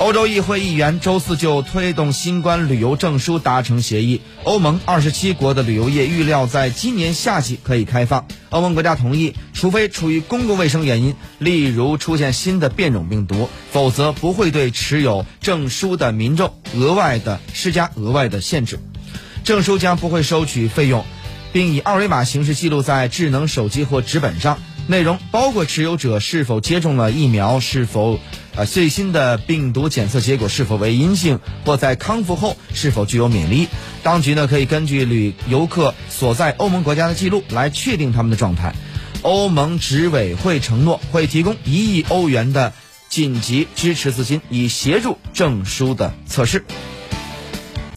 欧洲议会议员周四就推动新冠旅游证书达成协议。欧盟二十七国的旅游业预料在今年夏季可以开放。欧盟国家同意，除非出于公共卫生原因，例如出现新的变种病毒，否则不会对持有证书的民众额外的施加额外的限制。证书将不会收取费用，并以二维码形式记录在智能手机或纸本上。内容包括持有者是否接种了疫苗，是否啊最新的病毒检测结果是否为阴性，或在康复后是否具有免疫力。当局呢可以根据旅游客所在欧盟国家的记录来确定他们的状态。欧盟执委会承诺会提供一亿欧元的紧急支持资金，以协助证书的测试。